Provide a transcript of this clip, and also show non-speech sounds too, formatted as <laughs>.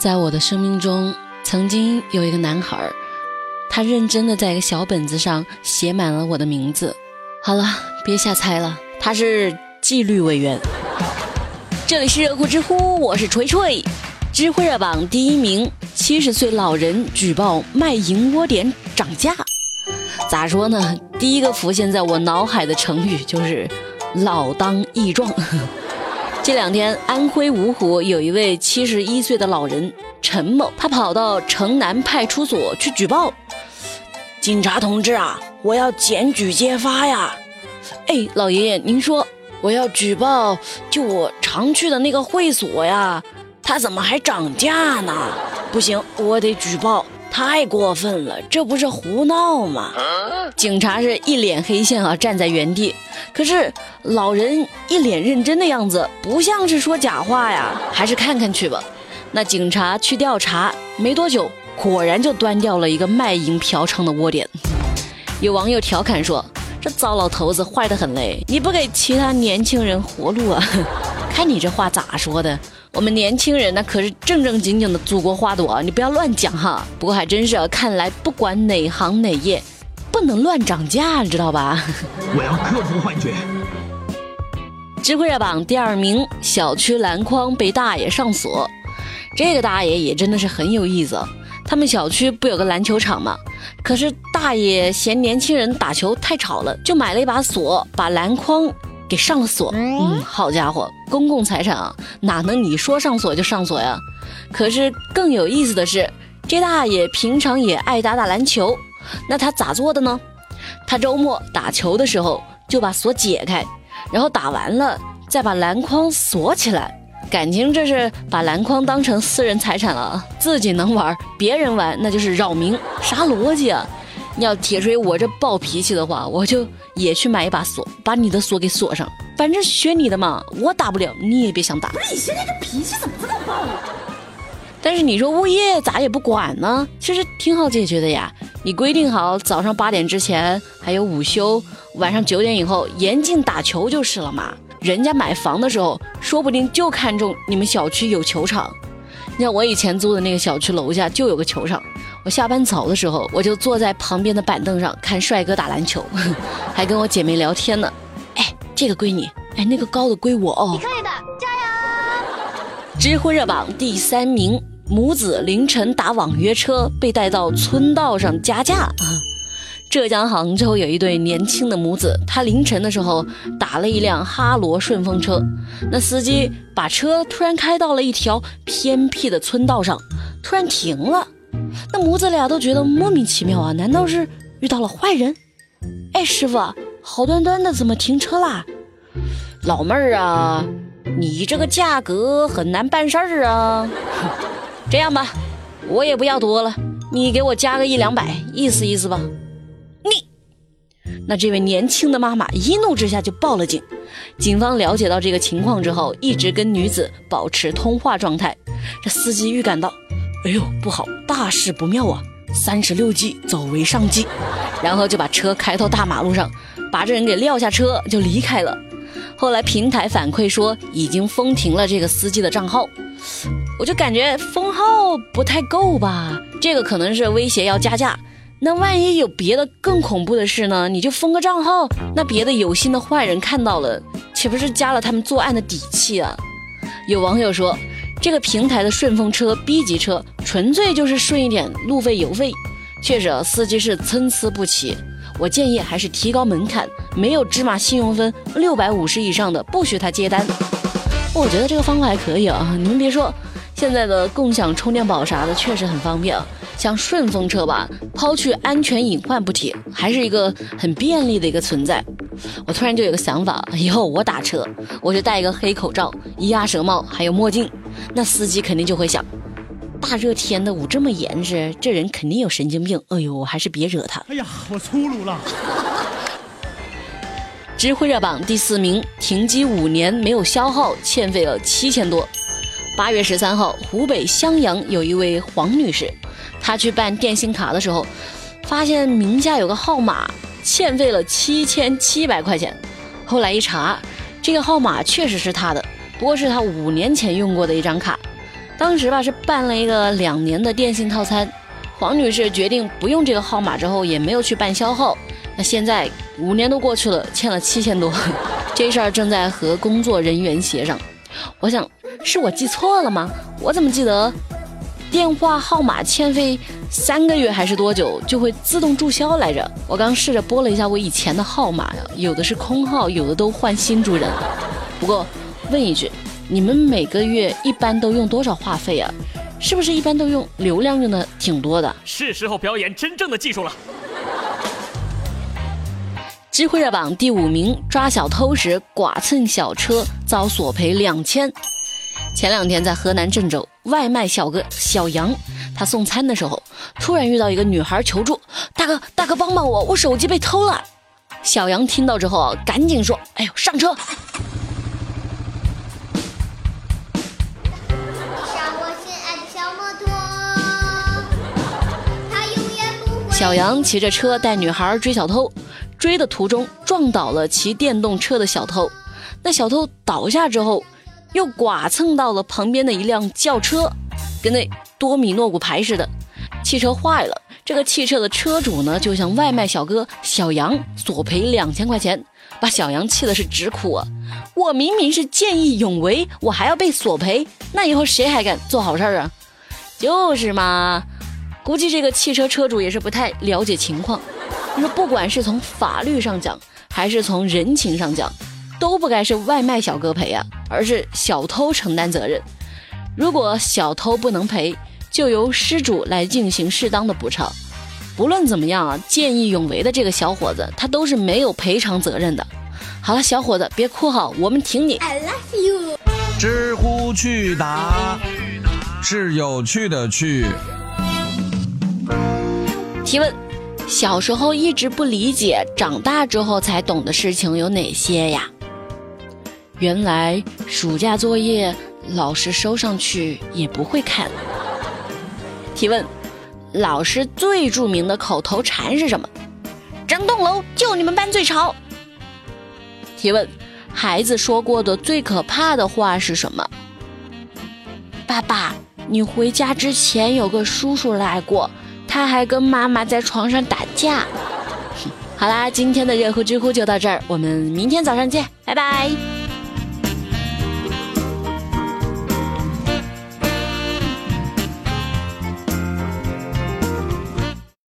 在我的生命中，曾经有一个男孩，他认真的在一个小本子上写满了我的名字。好了，别瞎猜了，他是纪律委员。这里是热乎知乎，我是锤锤。知乎热榜第一名：七十岁老人举报卖淫窝点涨价。咋说呢？第一个浮现在我脑海的成语就是“老当益壮”。这两天，安徽芜湖有一位七十一岁的老人陈某，他跑到城南派出所去举报。警察同志啊，我要检举揭发呀！哎，老爷爷，您说我要举报，就我常去的那个会所呀，他怎么还涨价呢？不行，我得举报。太过分了，这不是胡闹吗？警察是一脸黑线啊，站在原地。可是老人一脸认真的样子，不像是说假话呀。还是看看去吧。那警察去调查，没多久，果然就端掉了一个卖淫嫖娼的窝点。有网友调侃说：“这糟老头子坏得很嘞，你不给其他年轻人活路啊？” <laughs> 看你这话咋说的？我们年轻人那可是正正经经的祖国花朵，你不要乱讲哈。不过还真是，看来不管哪行哪业，不能乱涨价，你知道吧？我要克服幻觉。智慧热榜第二名，小区篮筐被大爷上锁。这个大爷也真的是很有意思。他们小区不有个篮球场吗？可是大爷嫌年轻人打球太吵了，就买了一把锁，把篮筐。给上了锁，嗯，好家伙，公共财产啊，哪能你说上锁就上锁呀？可是更有意思的是，这大爷平常也爱打打篮球，那他咋做的呢？他周末打球的时候就把锁解开，然后打完了再把篮筐锁起来，感情这是把篮筐当成私人财产了，自己能玩，别人玩那就是扰民，啥逻辑啊？要铁锤我这暴脾气的话，我就也去买一把锁，把你的锁给锁上。反正学你的嘛，我打不了，你也别想打。不是你现在这脾气怎么这么暴啊？但是你说物业咋也不管呢？其实挺好解决的呀。你规定好早上八点之前还有午休，晚上九点以后严禁打球就是了嘛。人家买房的时候说不定就看中你们小区有球场。你像我以前租的那个小区楼下就有个球场。我下班早的时候，我就坐在旁边的板凳上看帅哥打篮球，<laughs> 还跟我姐妹聊天呢。哎，这个归你，哎，那个高的归我哦。你可以的，加油！知乎热榜第三名，母子凌晨打网约车被带到村道上加价。浙江杭州有一对年轻的母子，他凌晨的时候打了一辆哈罗顺风车，那司机把车突然开到了一条偏僻的村道上，突然停了。那母子俩都觉得莫名其妙啊，难道是遇到了坏人？哎，师傅，好端端的怎么停车啦？老妹儿啊，你这个价格很难办事儿啊。<laughs> 这样吧，我也不要多了，你给我加个一两百，意思意思吧。你，那这位年轻的妈妈一怒之下就报了警。警方了解到这个情况之后，一直跟女子保持通话状态。这司机预感到。哎呦，不好，大事不妙啊！三十六计，走为上计。然后就把车开到大马路上，把这人给撂下车就离开了。后来平台反馈说已经封停了这个司机的账号，我就感觉封号不太够吧？这个可能是威胁要加价。那万一有别的更恐怖的事呢？你就封个账号，那别的有心的坏人看到了，岂不是加了他们作案的底气啊？有网友说。这个平台的顺风车 B 级车，纯粹就是顺一点路费油费，确实司机是参差不齐。我建议还是提高门槛，没有芝麻信用分六百五十以上的不许他接单。我觉得这个方法还可以啊，你们别说，现在的共享充电宝啥的确实很方便啊。像顺风车吧，抛去安全隐患不提，还是一个很便利的一个存在。我突然就有个想法，以后我打车，我就戴一个黑口罩、鸭舌帽，还有墨镜，那司机肯定就会想：大热天的捂这么严实，这人肯定有神经病。哎呦，我还是别惹他。哎呀，我粗鲁了。<laughs> 知乎热榜第四名，停机五年没有消耗，欠费了七千多。八月十三号，湖北襄阳有一位黄女士。她去办电信卡的时候，发现名下有个号码欠费了七千七百块钱。后来一查，这个号码确实是她的，不过是他五年前用过的一张卡。当时吧是办了一个两年的电信套餐，黄女士决定不用这个号码之后，也没有去办销号。那现在五年都过去了，欠了七千多，<laughs> 这事儿正在和工作人员协商。我想是我记错了吗？我怎么记得电话号码欠费三个月还是多久就会自动注销来着？我刚试着拨了一下我以前的号码呀，有的是空号，有的都换新主人。不过问一句，你们每个月一般都用多少话费啊？是不是一般都用流量用的挺多的？是时候表演真正的技术了。知乎热榜第五名，抓小偷时剐蹭小车遭索赔两千。前两天在河南郑州，外卖小哥小杨，他送餐的时候突然遇到一个女孩求助：“大哥，大哥帮帮我，我手机被偷了。”小杨听到之后赶紧说：“哎呦，上车！”小杨骑着车带女孩追小偷。追的途中撞倒了骑电动车的小偷，那小偷倒下之后，又剐蹭到了旁边的一辆轿车，跟那多米诺骨牌似的，汽车坏了。这个汽车的车主呢，就向外卖小哥小杨索赔两千块钱，把小杨气的是直哭啊！我明明是见义勇为，我还要被索赔，那以后谁还敢做好事儿啊？就是嘛，估计这个汽车车主也是不太了解情况。你说，不管是从法律上讲，还是从人情上讲，都不该是外卖小哥赔啊，而是小偷承担责任。如果小偷不能赔，就由失主来进行适当的补偿。不论怎么样啊，见义勇为的这个小伙子，他都是没有赔偿责任的。好了，小伙子，别哭哈，我们挺你。I love you。知乎趣答是有趣的趣。提问。小时候一直不理解，长大之后才懂的事情有哪些呀？原来暑假作业老师收上去也不会看。提问：老师最著名的口头禅是什么？整栋楼就你们班最吵。提问：孩子说过的最可怕的话是什么？爸爸，你回家之前有个叔叔来过。他还跟妈妈在床上打架。好啦，今天的热乎知乎就到这儿，我们明天早上见，拜拜。